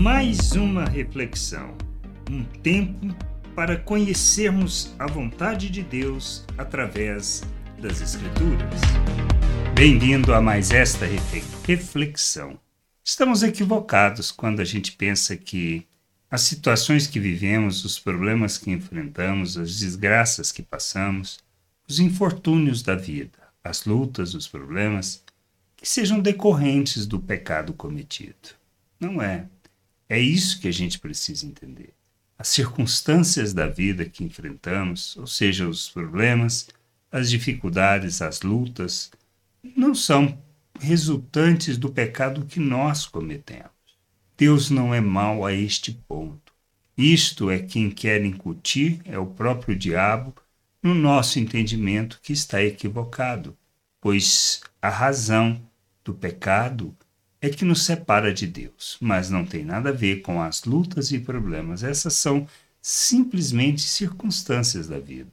Mais uma reflexão, um tempo para conhecermos a vontade de Deus através das Escrituras. Bem-vindo a mais esta reflexão. Estamos equivocados quando a gente pensa que as situações que vivemos, os problemas que enfrentamos, as desgraças que passamos, os infortúnios da vida, as lutas, os problemas, que sejam decorrentes do pecado cometido. Não é. É isso que a gente precisa entender. As circunstâncias da vida que enfrentamos, ou seja, os problemas, as dificuldades, as lutas, não são resultantes do pecado que nós cometemos. Deus não é mau a este ponto. Isto é quem quer incutir, é o próprio diabo, no nosso entendimento que está equivocado, pois a razão do pecado é que nos separa de Deus, mas não tem nada a ver com as lutas e problemas. Essas são simplesmente circunstâncias da vida.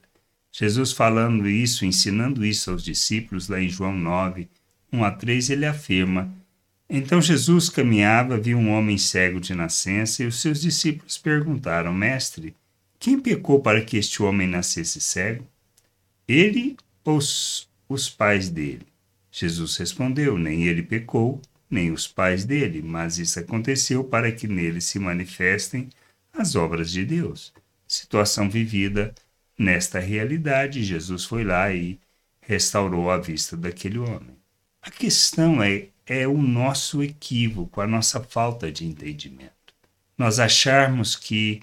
Jesus falando isso, ensinando isso aos discípulos, lá em João 9, 1 a 3, ele afirma: Então Jesus caminhava, viu um homem cego de nascença, e os seus discípulos perguntaram: Mestre, quem pecou para que este homem nascesse cego? Ele ou os, os pais dele? Jesus respondeu: Nem ele pecou, nem os pais dele, mas isso aconteceu para que nele se manifestem as obras de Deus. Situação vivida nesta realidade, Jesus foi lá e restaurou a vista daquele homem. A questão é, é o nosso equívoco, a nossa falta de entendimento. Nós acharmos que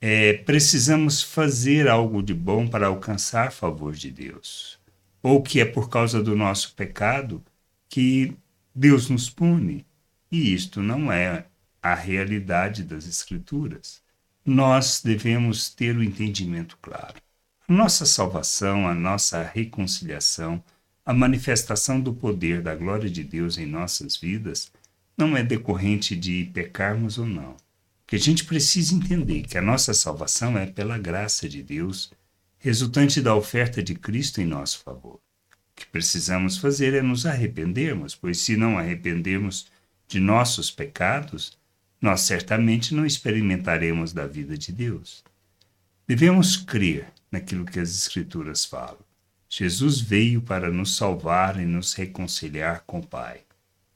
é, precisamos fazer algo de bom para alcançar favor de Deus, ou que é por causa do nosso pecado que Deus nos pune. E isto não é a realidade das Escrituras. Nós devemos ter o entendimento claro. A nossa salvação, a nossa reconciliação, a manifestação do poder da glória de Deus em nossas vidas não é decorrente de pecarmos ou não. Que a gente precisa entender que a nossa salvação é pela graça de Deus, resultante da oferta de Cristo em nosso favor que precisamos fazer é nos arrependermos, pois se não arrependermos de nossos pecados, nós certamente não experimentaremos da vida de Deus. Devemos crer naquilo que as Escrituras falam. Jesus veio para nos salvar e nos reconciliar com o Pai.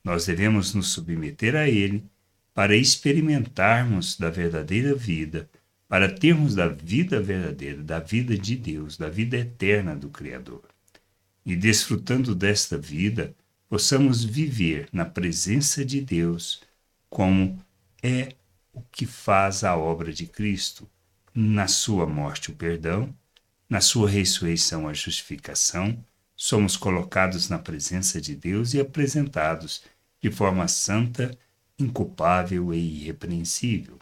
Nós devemos nos submeter a Ele para experimentarmos da verdadeira vida, para termos da vida verdadeira, da vida de Deus, da vida eterna do Criador e desfrutando desta vida, possamos viver na presença de Deus como é o que faz a obra de Cristo, na sua morte o perdão, na sua ressurreição a justificação, somos colocados na presença de Deus e apresentados de forma santa, inculpável e irrepreensível. O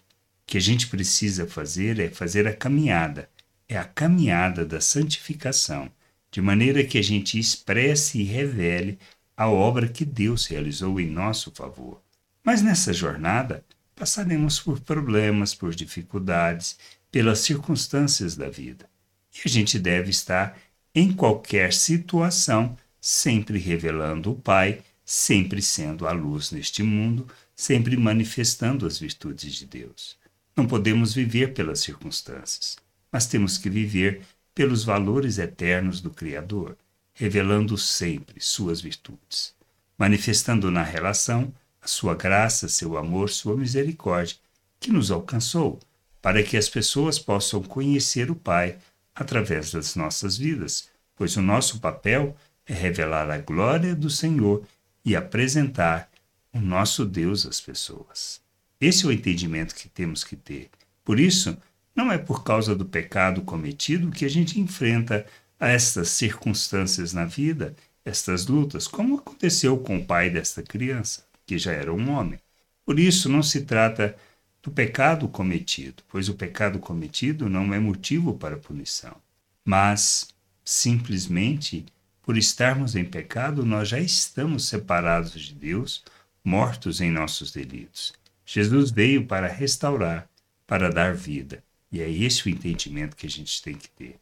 que a gente precisa fazer é fazer a caminhada, é a caminhada da santificação de maneira que a gente expresse e revele a obra que Deus realizou em nosso favor. Mas nessa jornada, passaremos por problemas, por dificuldades, pelas circunstâncias da vida. E a gente deve estar, em qualquer situação, sempre revelando o Pai, sempre sendo a luz neste mundo, sempre manifestando as virtudes de Deus. Não podemos viver pelas circunstâncias, mas temos que viver pelos valores eternos do Criador, revelando sempre suas virtudes, manifestando na relação a sua graça, seu amor, sua misericórdia, que nos alcançou, para que as pessoas possam conhecer o Pai através das nossas vidas, pois o nosso papel é revelar a glória do Senhor e apresentar o nosso Deus às pessoas. Esse é o entendimento que temos que ter. Por isso, não é por causa do pecado cometido que a gente enfrenta estas circunstâncias na vida, estas lutas, como aconteceu com o pai desta criança, que já era um homem. Por isso, não se trata do pecado cometido, pois o pecado cometido não é motivo para punição, mas simplesmente por estarmos em pecado, nós já estamos separados de Deus, mortos em nossos delitos. Jesus veio para restaurar, para dar vida. E é esse o entendimento que a gente tem que ter.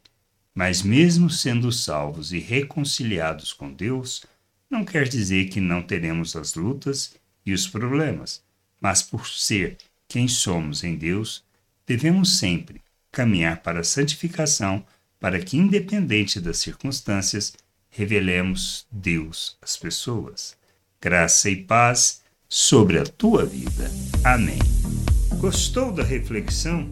Mas, mesmo sendo salvos e reconciliados com Deus, não quer dizer que não teremos as lutas e os problemas, mas por ser quem somos em Deus, devemos sempre caminhar para a santificação, para que, independente das circunstâncias, revelemos Deus às pessoas. Graça e paz sobre a tua vida. Amém. Gostou da reflexão?